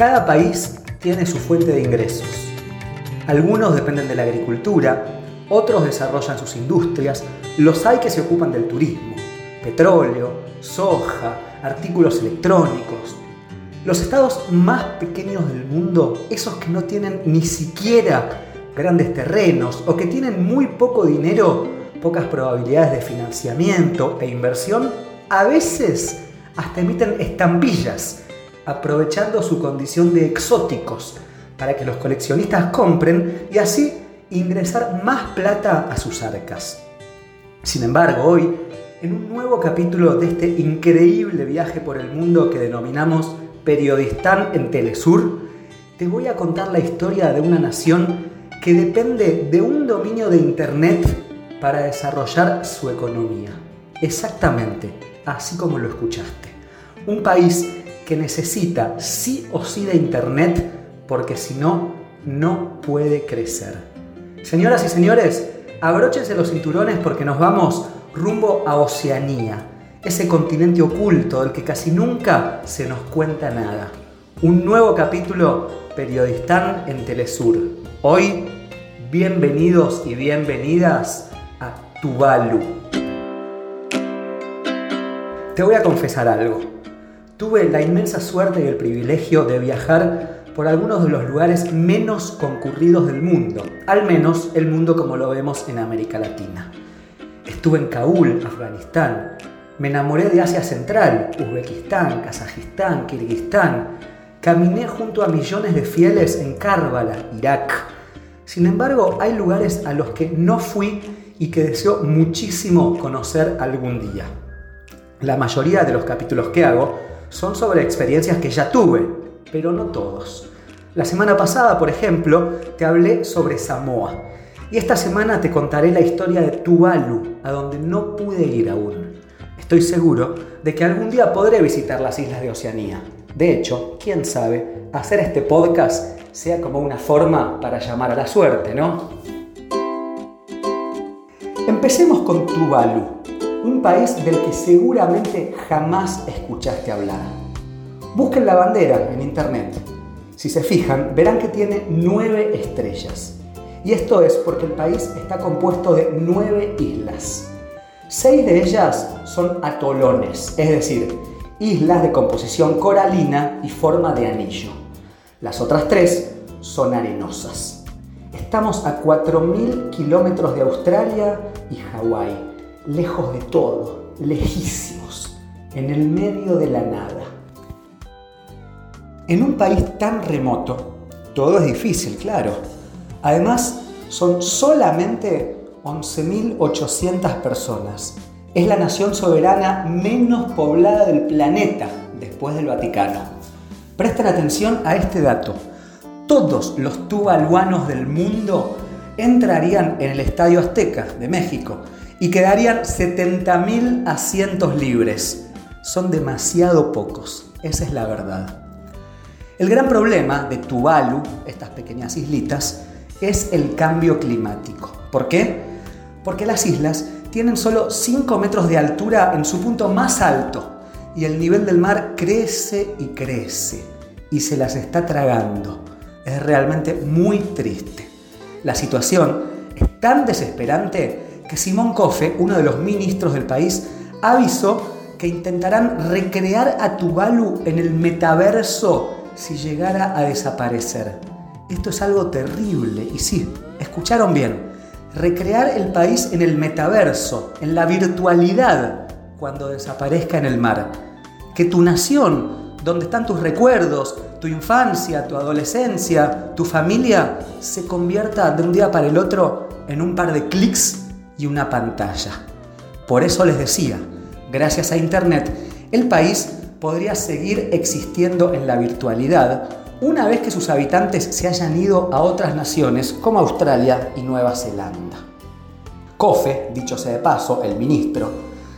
Cada país tiene su fuente de ingresos. Algunos dependen de la agricultura, otros desarrollan sus industrias, los hay que se ocupan del turismo, petróleo, soja, artículos electrónicos. Los estados más pequeños del mundo, esos que no tienen ni siquiera grandes terrenos o que tienen muy poco dinero, pocas probabilidades de financiamiento e inversión, a veces hasta emiten estampillas, aprovechando su condición de exóticos para que los coleccionistas compren y así ingresar más plata a sus arcas. Sin embargo, hoy, en un nuevo capítulo de este increíble viaje por el mundo que denominamos Periodistán en Telesur, te voy a contar la historia de una nación que depende de un dominio de Internet para desarrollar su economía. Exactamente, así como lo escuchaste. Un país que necesita sí o sí de Internet porque si no, no puede crecer. Señoras y señores, abróchense los cinturones porque nos vamos rumbo a Oceanía, ese continente oculto del que casi nunca se nos cuenta nada. Un nuevo capítulo Periodistán en Telesur. Hoy, bienvenidos y bienvenidas a Tuvalu. Te voy a confesar algo. Tuve la inmensa suerte y el privilegio de viajar por algunos de los lugares menos concurridos del mundo, al menos el mundo como lo vemos en América Latina. Estuve en Kabul, Afganistán, me enamoré de Asia Central, Uzbekistán, Kazajistán, Kirguistán, caminé junto a millones de fieles en Karbala, Irak. Sin embargo, hay lugares a los que no fui y que deseo muchísimo conocer algún día. La mayoría de los capítulos que hago son sobre experiencias que ya tuve, pero no todos. La semana pasada, por ejemplo, te hablé sobre Samoa. Y esta semana te contaré la historia de Tuvalu, a donde no pude ir aún. Estoy seguro de que algún día podré visitar las islas de Oceanía. De hecho, quién sabe, hacer este podcast sea como una forma para llamar a la suerte, ¿no? Empecemos con Tuvalu, un país del que seguramente jamás escuchaste hablar. Busquen la bandera en internet. Si se fijan, verán que tiene nueve estrellas. Y esto es porque el país está compuesto de nueve islas. Seis de ellas son atolones, es decir, islas de composición coralina y forma de anillo. Las otras tres son arenosas. Estamos a 4.000 kilómetros de Australia y Hawái, lejos de todo, lejísimos, en el medio de la nada. En un país tan remoto, todo es difícil, claro. Además, son solamente 11.800 personas. Es la nación soberana menos poblada del planeta después del Vaticano. Presten atención a este dato. Todos los tuvaluanos del mundo entrarían en el Estadio Azteca de México y quedarían 70.000 asientos libres. Son demasiado pocos, esa es la verdad. El gran problema de Tuvalu, estas pequeñas islitas, es el cambio climático. ¿Por qué? Porque las islas tienen solo 5 metros de altura en su punto más alto y el nivel del mar crece y crece y se las está tragando. Es realmente muy triste. La situación es tan desesperante que Simón Cofe, uno de los ministros del país, avisó que intentarán recrear a Tuvalu en el metaverso si llegara a desaparecer. Esto es algo terrible y sí, escucharon bien recrear el país en el metaverso, en la virtualidad, cuando desaparezca en el mar. Que tu nación, donde están tus recuerdos, tu infancia, tu adolescencia, tu familia, se convierta de un día para el otro en un par de clics y una pantalla. Por eso les decía, gracias a Internet, el país podría seguir existiendo en la virtualidad una vez que sus habitantes se hayan ido a otras naciones como Australia y Nueva Zelanda. Kofe, dicho sea de paso, el ministro,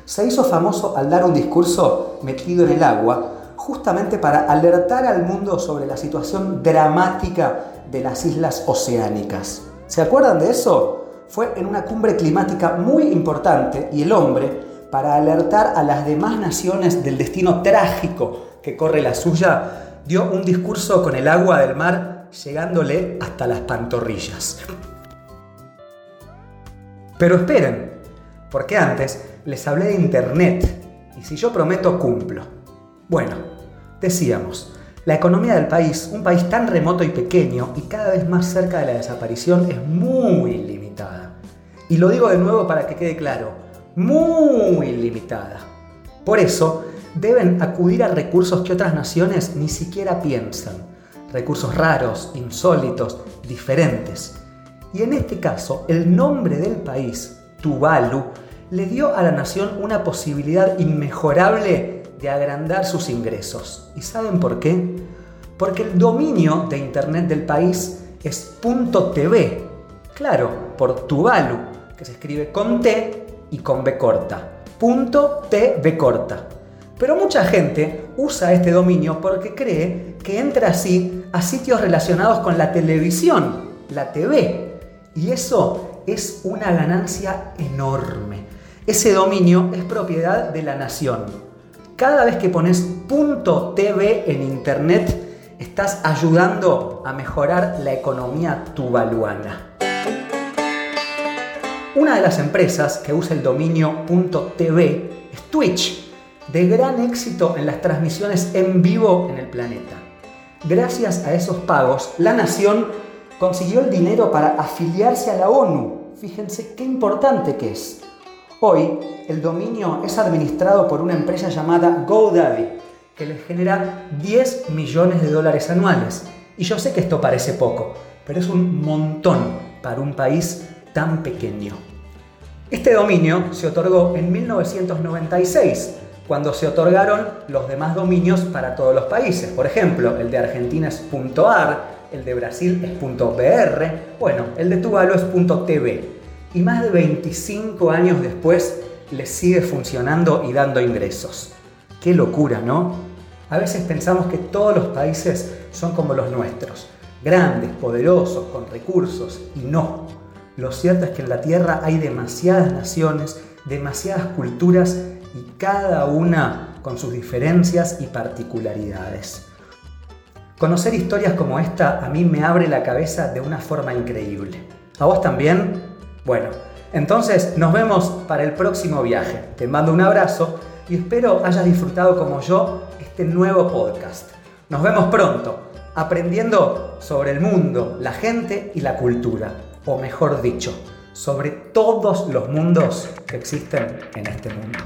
se hizo famoso al dar un discurso metido en el agua justamente para alertar al mundo sobre la situación dramática de las islas oceánicas. ¿Se acuerdan de eso? Fue en una cumbre climática muy importante y el hombre, para alertar a las demás naciones del destino trágico que corre la suya, dio un discurso con el agua del mar llegándole hasta las pantorrillas. Pero esperen, porque antes les hablé de Internet y si yo prometo cumplo. Bueno, decíamos, la economía del país, un país tan remoto y pequeño y cada vez más cerca de la desaparición, es muy limitada. Y lo digo de nuevo para que quede claro, muy limitada. Por eso, deben acudir a recursos que otras naciones ni siquiera piensan. Recursos raros, insólitos, diferentes. Y en este caso, el nombre del país, Tuvalu, le dio a la nación una posibilidad inmejorable de agrandar sus ingresos. ¿Y saben por qué? Porque el dominio de Internet del país es .tv. Claro, por Tuvalu, se escribe con T y con B corta. Punto TV corta. Pero mucha gente usa este dominio porque cree que entra así a sitios relacionados con la televisión, la TV. Y eso es una ganancia enorme. Ese dominio es propiedad de la nación. Cada vez que pones .tv en internet, estás ayudando a mejorar la economía tuvaluana. Una de las empresas que usa el dominio .tv es Twitch, de gran éxito en las transmisiones en vivo en el planeta. Gracias a esos pagos, la nación consiguió el dinero para afiliarse a la ONU. Fíjense qué importante que es. Hoy, el dominio es administrado por una empresa llamada GoDaddy, que les genera 10 millones de dólares anuales. Y yo sé que esto parece poco, pero es un montón para un país tan pequeño. Este dominio se otorgó en 1996, cuando se otorgaron los demás dominios para todos los países. Por ejemplo, el de Argentina es .ar, el de Brasil es .br, bueno, el de Tuvalu es .tv. Y más de 25 años después les sigue funcionando y dando ingresos. Qué locura, ¿no? A veces pensamos que todos los países son como los nuestros, grandes, poderosos, con recursos, y no. Lo cierto es que en la Tierra hay demasiadas naciones, demasiadas culturas y cada una con sus diferencias y particularidades. Conocer historias como esta a mí me abre la cabeza de una forma increíble. ¿A vos también? Bueno, entonces nos vemos para el próximo viaje. Te mando un abrazo y espero hayas disfrutado como yo este nuevo podcast. Nos vemos pronto, aprendiendo sobre el mundo, la gente y la cultura o mejor dicho, sobre todos los mundos que existen en este mundo.